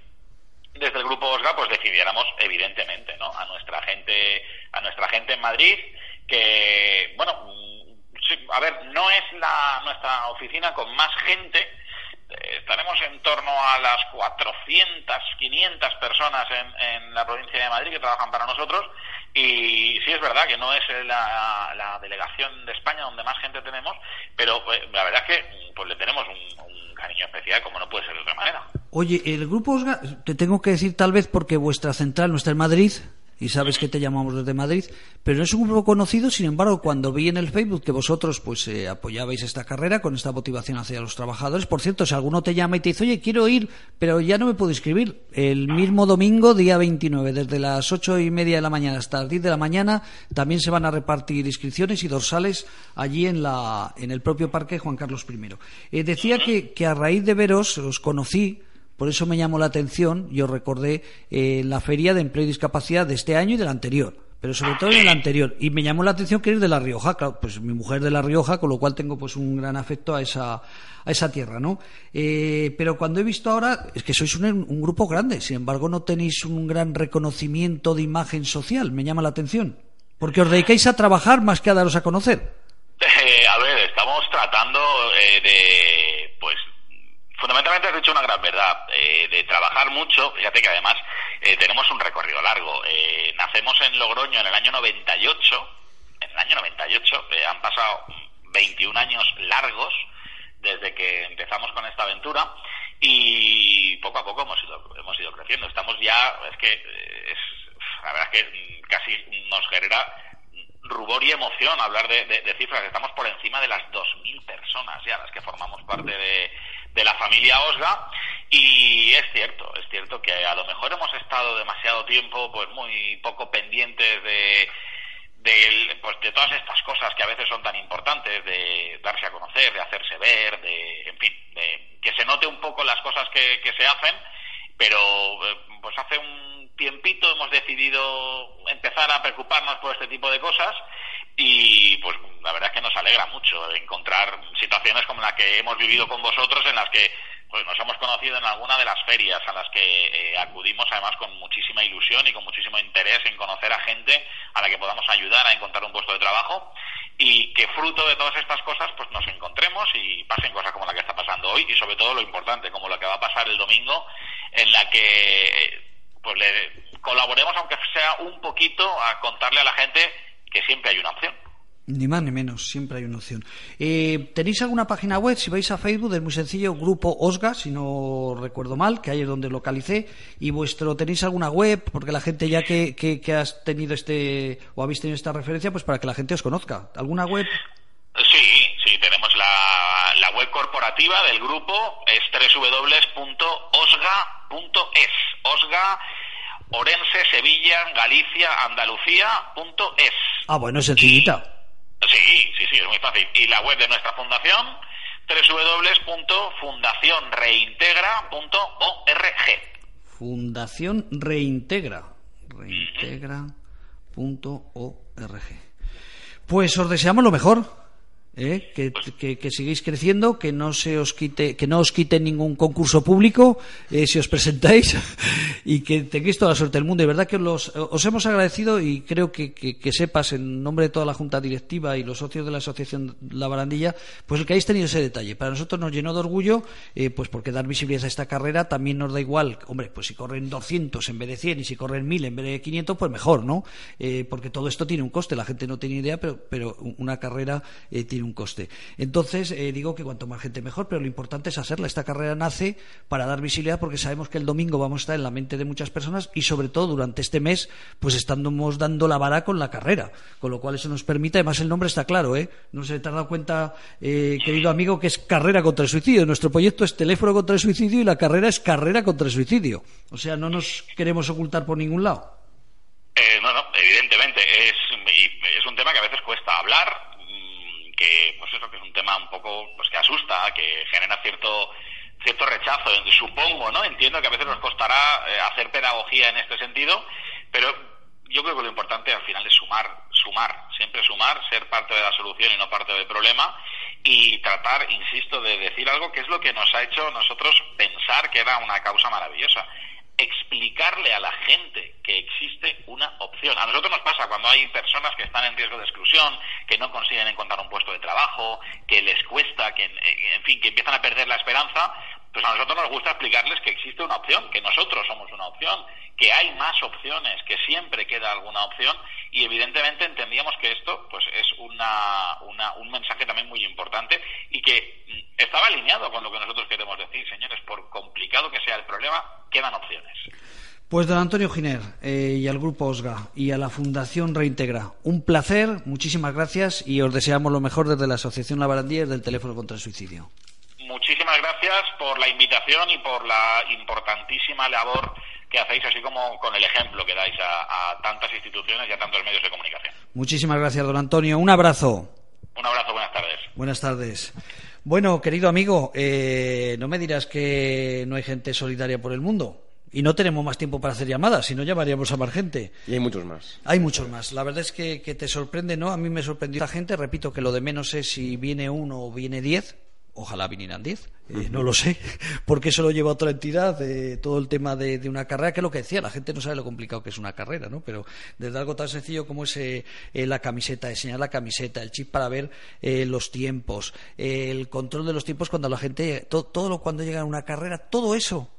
[SPEAKER 5] desde el grupo OSGA pues decidiéramos evidentemente ¿no? a nuestra gente a nuestra gente en Madrid que bueno sí, a ver no es la nuestra oficina con más gente. Eh, estaremos en torno a las 400 500 personas en, en, la provincia de Madrid que trabajan para nosotros. Y sí es verdad que no es la, la delegación de España donde más gente tenemos pero eh, la verdad es que pues le tenemos un, un cariño especial como no puede ser de otra manera
[SPEAKER 1] Oye, el grupo Osga, te tengo que decir tal vez porque vuestra central no está en Madrid y sabes que te llamamos desde Madrid, pero no es un grupo conocido, sin embargo, cuando vi en el Facebook que vosotros pues eh, apoyabais esta carrera con esta motivación hacia los trabajadores, por cierto, si alguno te llama y te dice, oye, quiero ir, pero ya no me puedo inscribir, el mismo domingo, día 29, desde las ocho y media de la mañana hasta las 10 de la mañana, también se van a repartir inscripciones y dorsales allí en, la, en el propio parque Juan Carlos I. Eh, decía que, que a raíz de veros, os conocí, por eso me llamó la atención, yo recordé eh, la feria de empleo y discapacidad de este año y del anterior, pero sobre todo en el anterior. Y me llamó la atención que eres de La Rioja, claro, pues mi mujer de La Rioja, con lo cual tengo pues un gran afecto a esa, a esa tierra, ¿no? Eh, pero cuando he visto ahora, es que sois un, grupo grande, sin embargo no tenéis un gran reconocimiento de imagen social, me llama la atención. Porque os dedicáis a trabajar más que a daros a conocer.
[SPEAKER 5] Eh, a ver, estamos tratando eh, de, pues, una gran verdad, eh, de trabajar mucho, fíjate que además eh, tenemos un recorrido largo. Eh, nacemos en Logroño en el año 98, en el año 98, eh, han pasado 21 años largos desde que empezamos con esta aventura y poco a poco hemos ido, hemos ido creciendo. Estamos ya, es que es, la verdad es que casi nos genera rubor y emoción hablar de, de, cifras. Estamos por encima de las 2.000 personas ya las que formamos parte de, de la familia Osga Y es cierto, es cierto que a lo mejor hemos estado demasiado tiempo pues muy poco pendientes de, de, pues, de todas estas cosas que a veces son tan importantes, de darse a conocer, de hacerse ver, de, en fin, de que se note un poco las cosas que, que se hacen, pero eh, pues hace un tiempito hemos decidido empezar a preocuparnos por este tipo de cosas y pues la verdad es que nos alegra mucho encontrar situaciones como la que hemos vivido con vosotros en las que pues nos hemos conocido en alguna de las ferias a las que eh, acudimos además con muchísima ilusión y con muchísimo interés en conocer a gente a la que podamos ayudar a encontrar un puesto de trabajo y que fruto de todas estas cosas pues nos encontremos y pasen cosas como la que está pasando hoy y sobre todo lo importante como lo que va a pasar el domingo en la que eh, pues le colaboremos aunque sea un poquito a contarle a la gente que siempre hay una opción.
[SPEAKER 1] Ni más ni menos, siempre hay una opción. Eh, ¿Tenéis alguna página web? Si vais a Facebook, es muy sencillo, Grupo Osga, si no recuerdo mal, que ahí es donde localicé. ¿Y vuestro tenéis alguna web? Porque la gente ya que, que, que has tenido este, o habéis tenido esta referencia, pues para que la gente os conozca. ¿Alguna web?
[SPEAKER 5] Sí, sí, tenemos la, la web corporativa del grupo, es www.osga.es. Osga, Orense, Sevilla, Galicia, Andalucía.es.
[SPEAKER 1] Ah, bueno, es sencillita.
[SPEAKER 5] Sí, sí, sí, es muy fácil. Y la web de nuestra fundación, www.fundacionreintegra.org.
[SPEAKER 1] Fundación Reintegra. Reintegra.org. Pues os deseamos lo mejor. ¿Eh? que, que, que sigáis creciendo, que no se os quite, que no os quite ningún concurso público eh, si os presentáis y que tengáis toda la suerte del mundo. Y verdad que os hemos agradecido y creo que, que, sepas en nombre de toda la junta directiva y los socios de la asociación La Barandilla, pues el que hayáis tenido ese detalle. Para nosotros nos llenó de orgullo, eh, pues porque dar visibilidad a esta carrera también nos da igual. Hombre, pues si corren 200 en vez de 100 y si corren 1000 en vez de 500, pues mejor, ¿no? Eh, porque todo esto tiene un coste. La gente no tiene idea, pero, pero una carrera eh, un coste. Entonces, eh, digo que cuanto más gente mejor, pero lo importante es hacerla. Esta carrera nace para dar visibilidad porque sabemos que el domingo vamos a estar en la mente de muchas personas y sobre todo durante este mes, pues estamos dando la vara con la carrera. Con lo cual eso nos permite, además el nombre está claro, ¿eh? No se te has dado cuenta, eh, querido amigo, que es carrera contra el suicidio. Nuestro proyecto es teléfono contra el suicidio y la carrera es carrera contra el suicidio. O sea, no nos queremos ocultar por ningún lado.
[SPEAKER 5] Eh, no, no, evidentemente. Es un tema que a veces cuesta hablar, que pues eso que es un tema un poco pues que asusta que genera cierto cierto rechazo supongo no entiendo que a veces nos costará eh, hacer pedagogía en este sentido pero yo creo que lo importante al final es sumar sumar siempre sumar ser parte de la solución y no parte del problema y tratar insisto de decir algo que es lo que nos ha hecho nosotros pensar que era una causa maravillosa explicarle a la gente que existe una opción. A nosotros nos pasa cuando hay personas que están en riesgo de exclusión, que no consiguen encontrar un puesto de trabajo, que les cuesta, que en fin, que empiezan a perder la esperanza, pues a nosotros nos gusta explicarles que existe una opción, que nosotros somos una opción, que hay más opciones, que siempre queda alguna opción y evidentemente entendíamos que esto pues es una, un mensaje también muy importante y que estaba alineado con lo que nosotros queremos decir, señores, por complicado que sea el problema, quedan opciones.
[SPEAKER 1] Pues don Antonio Giner eh, y al Grupo OSGA y a la Fundación Reintegra, un placer, muchísimas gracias y os deseamos lo mejor desde la Asociación La Barandilla y del Teléfono contra el Suicidio.
[SPEAKER 5] Muchísimas gracias por la invitación y por la importantísima labor que hacéis, así como con el ejemplo que dais a, a tantas instituciones y a tantos medios de comunicación.
[SPEAKER 1] Muchísimas gracias, don Antonio. Un abrazo.
[SPEAKER 5] Un abrazo, buenas tardes.
[SPEAKER 1] Buenas tardes. Bueno, querido amigo, eh, no me dirás que no hay gente solidaria por el mundo. Y no tenemos más tiempo para hacer llamadas, si no llamaríamos a más gente.
[SPEAKER 2] Y hay muchos más.
[SPEAKER 1] Hay muchos más. La verdad es que, que te sorprende, ¿no? A mí me sorprendió la gente. Repito que lo de menos es si viene uno o viene diez. Ojalá vinieran diez. Eh, no lo sé, porque eso lo lleva otra entidad, eh, todo el tema de, una carrera, que es lo que decía, la gente no sabe lo complicado que es una carrera, ¿no? Pero desde algo tan sencillo como es eh, la camiseta, enseñar la camiseta, el chip para ver los tiempos, el control de los tiempos cuando la gente, to, todo lo cuando llega a una carrera, todo eso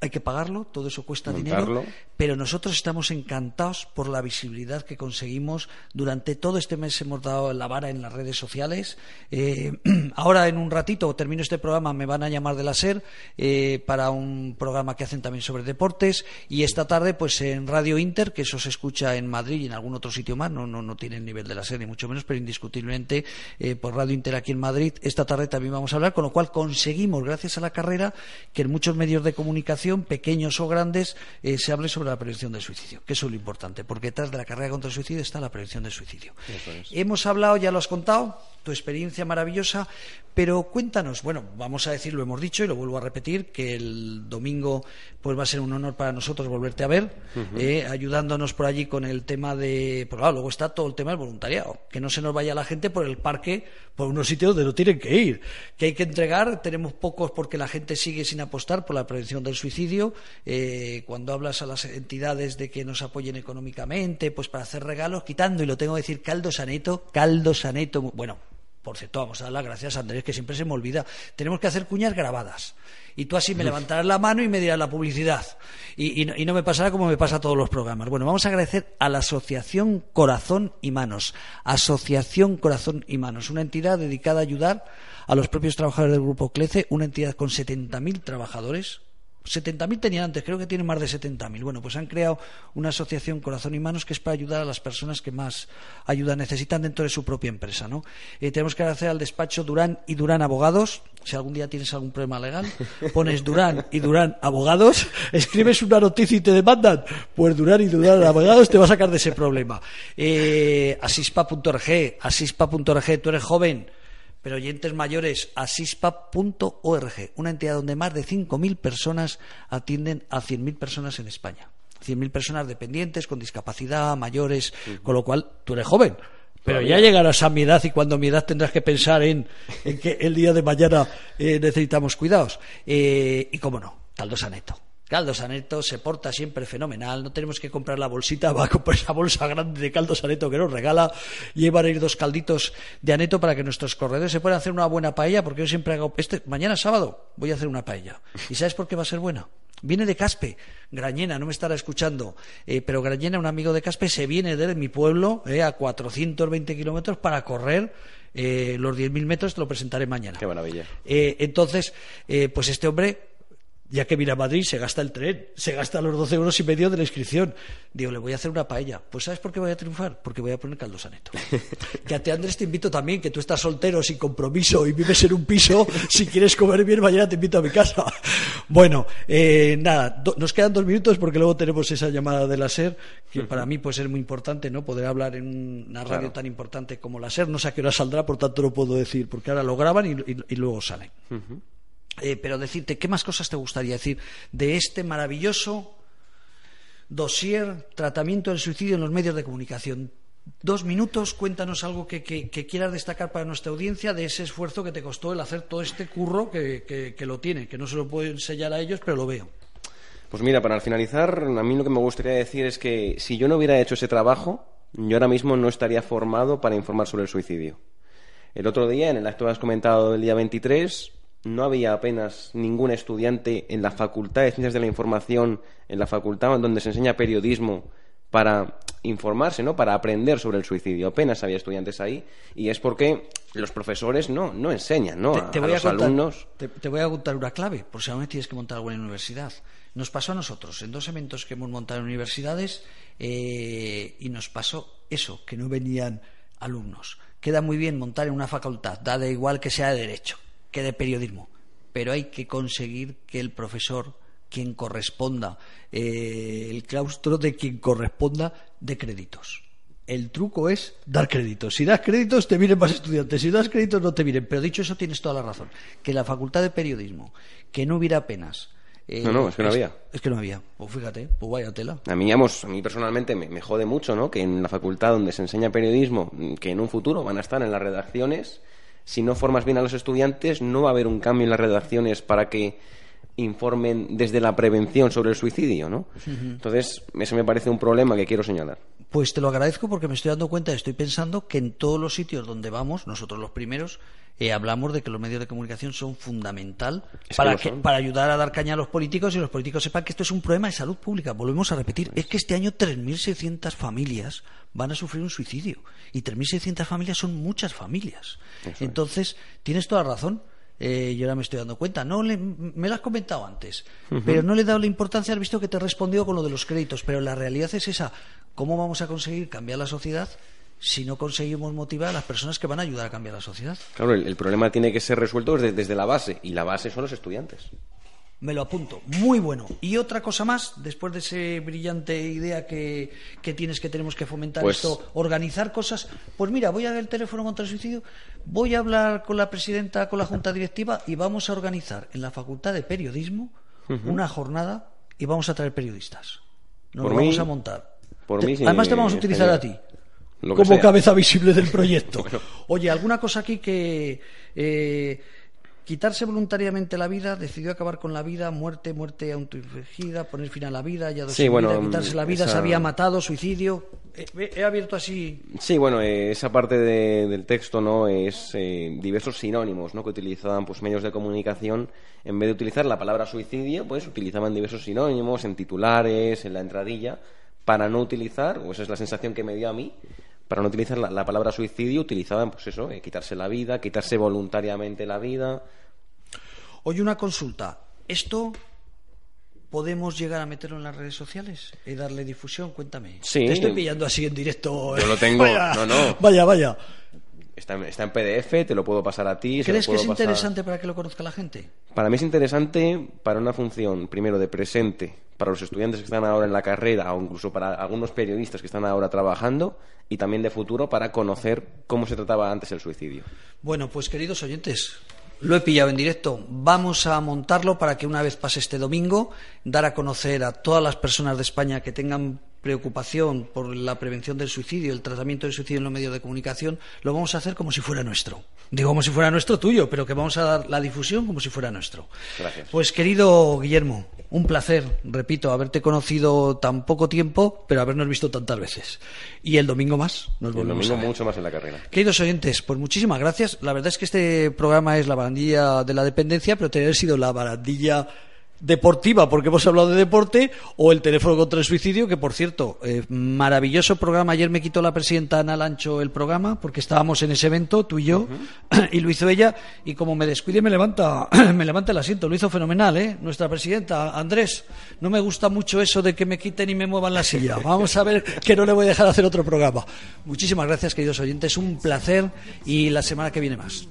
[SPEAKER 1] hay que pagarlo, todo eso cuesta
[SPEAKER 2] Montarlo.
[SPEAKER 1] dinero, pero nosotros estamos encantados por la visibilidad que conseguimos. Durante todo este mes hemos dado la vara en las redes sociales. Eh, ahora, en un ratito, termino este programa, me van a llamar de la SER eh, para un programa que hacen también sobre deportes. Y esta tarde, pues en Radio Inter, que eso se escucha en Madrid y en algún otro sitio más, no, no, no tiene el nivel de la SER, ni mucho menos, pero indiscutiblemente eh, por Radio Inter aquí en Madrid, esta tarde también vamos a hablar, con lo cual conseguimos, gracias a la carrera, que en muchos medios de comunicación, pequeños o grandes, eh, se hable sobre la prevención del suicidio, que eso es lo importante, porque detrás de la carrera contra el suicidio está la prevención del suicidio. Hemos hablado, ya lo has contado, tu experiencia maravillosa, pero cuéntanos, bueno, vamos a decir, lo hemos dicho y lo vuelvo a repetir, que el domingo pues va a ser un honor para nosotros volverte a ver, eh, ayudándonos por allí con el tema de, pues claro, luego está todo el tema del voluntariado, que no se nos vaya la gente por el parque, por unos sitios donde no tienen que ir, que hay que entregar, tenemos pocos porque la gente sigue sin apostar por la prevención del suicidio, eh, cuando hablas a las entidades de que nos apoyen económicamente, pues para hacer regalos, quitando, y lo tengo que decir, caldo saneto, caldo saneto, bueno, por cierto, vamos a dar las gracias a Andrés, que siempre se me olvida. Tenemos que hacer cuñas grabadas. Y tú así me levantarás la mano y me dirás la publicidad. Y, y no, y no me pasará como me pasa a todos los programas. Bueno, vamos a agradecer a la Asociación Corazón y Manos. Asociación Corazón y Manos, una entidad dedicada a ayudar a los propios trabajadores del Grupo CLECE, una entidad con 70.000 trabajadores, 70.000 tenían antes, creo que tienen más de 70.000. Bueno, pues han creado una asociación Corazón y Manos que es para ayudar a las personas que más ayuda necesitan dentro de su propia empresa. ¿no? Eh, tenemos que agradecer al despacho Durán y Durán Abogados. Si algún día tienes algún problema legal, pones Durán y Durán Abogados, escribes una noticia y te demandan. Pues Durán y Durán Abogados te va a sacar de ese problema. Eh, asispa.org, asispa.org, tú eres joven pero oyentes mayores, asispa.org, una entidad donde más de 5.000 personas atienden a 100.000 personas en España. 100.000 personas dependientes, con discapacidad, mayores, con lo cual tú eres joven. Pero ya llegarás a mi edad y cuando mi edad tendrás que pensar en, en que el día de mañana eh, necesitamos cuidados. Eh, y cómo no, Caldo Saneto. Caldo Saneto se porta siempre fenomenal, no tenemos que comprar la bolsita, va a comprar esa bolsa grande de caldo Saneto que nos regala, llevan a ir dos calditos de aneto para que nuestros corredores se puedan hacer una buena paella, porque yo siempre hago, este, mañana sábado voy a hacer una paella. ¿Y sabes por qué va a ser buena? Viene de Caspe, Grañena, no me estará escuchando, eh, pero Grañena, un amigo de Caspe, se viene de mi pueblo eh, a 420 kilómetros para correr eh, los 10.000 metros, te lo presentaré mañana.
[SPEAKER 2] Qué maravilla.
[SPEAKER 1] Eh, entonces, eh, pues este hombre, ya que viene a Madrid, se gasta el tren, se gasta los 12 euros y medio de la inscripción. Digo, le voy a hacer una paella. Pues ¿sabes por qué voy a triunfar? Porque voy a poner caldo saneto. que a ti, Andrés, te invito también, que tú estás soltero, sin compromiso y vives en un piso. si quieres comer bien, mañana te invito a mi casa. bueno, eh, nada, nos quedan dos minutos porque luego tenemos esa llamada de la SER, que para mí puede ser muy importante, ¿no? Poder hablar en una radio
[SPEAKER 2] Claro.
[SPEAKER 1] tan importante como la SER. No sé a qué hora saldrá, por tanto no puedo decir, porque ahora lo graban y, y- y luego salen. Eh, pero decirte, ¿qué más cosas te gustaría decir de este maravilloso dossier tratamiento del suicidio en los medios de comunicación? Dos minutos, cuéntanos algo que, quieras destacar para nuestra audiencia de ese esfuerzo que te costó el hacer todo este curro que, que- que lo tiene, que no se lo puedo enseñar a ellos, pero lo veo.
[SPEAKER 2] Pues mira, para finalizar, a mí lo que me gustaría decir es que si yo no hubiera hecho ese trabajo, yo ahora mismo no estaría formado para informar sobre el suicidio. El otro día, en el acto que has comentado del día 23, no había apenas ningún estudiante en la Facultad de Ciencias de la Información, en la facultad donde se enseña periodismo, para informarse, ¿no? Para aprender sobre el suicidio. Apenas había estudiantes ahí y es porque los profesores no, no enseñan, ¿no?
[SPEAKER 1] Te,
[SPEAKER 2] a,
[SPEAKER 1] te voy a
[SPEAKER 2] los
[SPEAKER 1] contar,
[SPEAKER 2] alumnos.
[SPEAKER 1] te, te voy a contar una clave, por si aún tienes que montar alguna universidad. Nos pasó a nosotros en dos eventos que hemos montado en universidades eh, y nos pasó eso, que no venían alumnos. Queda muy bien montar en una facultad, da de igual que sea de derecho, que de periodismo, pero hay que conseguir que el profesor, quien corresponda, eh, el claustro de quien corresponda, de créditos. El truco es dar créditos. Si das créditos, te vienen más estudiantes. Si das créditos, no te vienen. Pero dicho eso, tienes toda la razón. Que la facultad de periodismo, que no hubiera apenas. eh,
[SPEAKER 2] No, no, es que no había.
[SPEAKER 1] Es que no había. Pues fíjate, pues vaya tela.
[SPEAKER 2] A mí, vamos, a mí personalmente me, me jode mucho, ¿no? Que en la facultad donde se enseña periodismo, que en un futuro van a estar en las redacciones, si no formas bien a los estudiantes, no va a haber un cambio en las redacciones para que informen desde la prevención sobre el suicidio, ¿no? Entonces, ese me parece un problema que quiero señalar.
[SPEAKER 1] Pues te lo agradezco porque me estoy dando cuenta, estoy pensando que en todos los sitios donde vamos, nosotros los primeros, eh, hablamos de que los medios de comunicación son fundamental
[SPEAKER 2] Es que
[SPEAKER 1] para,
[SPEAKER 2] lo
[SPEAKER 1] que-
[SPEAKER 2] son.
[SPEAKER 1] para ayudar a dar caña a los políticos y los políticos sepan que esto es un problema de salud pública. Volvemos a repetir, es que este año 3.600 familias van a sufrir un suicidio y 3.600 familias son muchas familias. Entonces, tienes toda la razón. Eh, yo ahora me estoy dando cuenta. No le- me lo has comentado antes, pero no le he dado la importancia. Has visto que te he respondido con lo de los créditos, pero la realidad es esa. ¿Cómo vamos a conseguir cambiar la sociedad si no conseguimos motivar a las personas que van a ayudar a cambiar la sociedad?
[SPEAKER 2] Claro, el, el problema tiene que ser resuelto desde, desde la base, y la base son los estudiantes.
[SPEAKER 1] Me lo apunto. Muy bueno. Y otra cosa más, después de esa brillante idea que, que tienes que tenemos que fomentar
[SPEAKER 2] Pues-
[SPEAKER 1] esto, organizar cosas. Pues mira, voy a ver el teléfono contra el suicidio, voy a hablar con la presidenta, con la junta directiva y vamos a organizar en la Facultad de Periodismo una jornada y vamos a traer periodistas. Nos
[SPEAKER 2] Por
[SPEAKER 1] lo
[SPEAKER 2] mí-
[SPEAKER 1] vamos a montar.
[SPEAKER 2] por
[SPEAKER 1] Te-
[SPEAKER 2] mí sí,
[SPEAKER 1] Además te vamos a utilizar a ti. Como
[SPEAKER 2] sea.
[SPEAKER 1] cabeza visible del proyecto. Oye, ¿alguna cosa aquí que eh, quitarse voluntariamente la vida, decidió acabar con la vida, muerte, muerte autoinfligida, poner fin a la vida, ya
[SPEAKER 2] Sí, bueno,
[SPEAKER 1] quitarse la vida,
[SPEAKER 2] esa-
[SPEAKER 1] se había matado, suicidio? Eh, he, he abierto así.
[SPEAKER 2] Sí, bueno, eh, esa parte de- del texto no es eh, diversos sinónimos ¿no? que utilizaban pues, medios de comunicación. En vez de utilizar la palabra suicidio, pues utilizaban diversos sinónimos en titulares, en la entradilla, para no utilizar, o esa es la sensación que me dio a mí, para no utilizar la, la palabra suicidio, utilizaban pues eso, eh, quitarse la vida, quitarse voluntariamente la vida.
[SPEAKER 1] Oye, una consulta. ¿Esto podemos llegar a meterlo en las redes sociales y darle difusión? Cuéntame.
[SPEAKER 2] Sí.
[SPEAKER 1] Te estoy pillando así en directo.
[SPEAKER 2] Yo lo tengo,
[SPEAKER 1] Vaya,
[SPEAKER 2] no, no.
[SPEAKER 1] Vaya, vaya.
[SPEAKER 2] Está en, está en PDF, te lo puedo pasar a ti. se lo
[SPEAKER 1] ¿Crees que es
[SPEAKER 2] pasar-
[SPEAKER 1] interesante para que lo conozca la gente?
[SPEAKER 2] Para mí es interesante para una función, primero, de presente, para los estudiantes que están ahora en la carrera o incluso para algunos periodistas que están ahora trabajando y también de futuro para conocer cómo se trataba antes el suicidio.
[SPEAKER 1] Bueno, pues queridos oyentes, lo he pillado en directo. Vamos a montarlo para que una vez pase este domingo, dar a conocer a todas las personas de España que tengan preocupación por la prevención del suicidio, el tratamiento del suicidio en los medios de comunicación, lo vamos a hacer como si fuera nuestro. Digo como si fuera nuestro tuyo, pero que vamos a dar la difusión como si fuera nuestro.
[SPEAKER 2] Gracias.
[SPEAKER 1] Pues querido Guillermo, un placer, repito, haberte conocido tan poco tiempo, pero habernos visto tantas veces. Y el domingo más, nos
[SPEAKER 2] El
[SPEAKER 1] volvemos
[SPEAKER 2] domingo
[SPEAKER 1] a ver.
[SPEAKER 2] mucho más en la carrera.
[SPEAKER 1] Queridos oyentes, pues muchísimas gracias. La verdad es que este programa es la barandilla de la dependencia, pero tener sido la barandilla deportiva, porque hemos hablado de deporte, o el teléfono contra el suicidio, que por cierto, eh, maravilloso programa. Ayer me quitó la presidenta Ana Lancho el programa, porque estábamos en ese evento, tú y yo, y lo hizo ella, y como me descuide me levanta, me levanta el asiento, lo hizo fenomenal, ¿eh? Nuestra presidenta, Andrés, no me gusta mucho eso de que me quiten y me muevan la silla. Vamos a ver que no le voy a dejar hacer otro programa. Muchísimas gracias, queridos oyentes, un placer, y la semana que viene más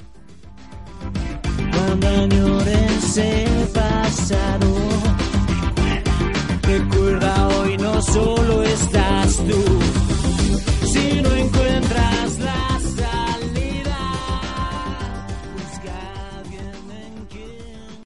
[SPEAKER 3] pasado. Recuerda, hoy no solo estás tú.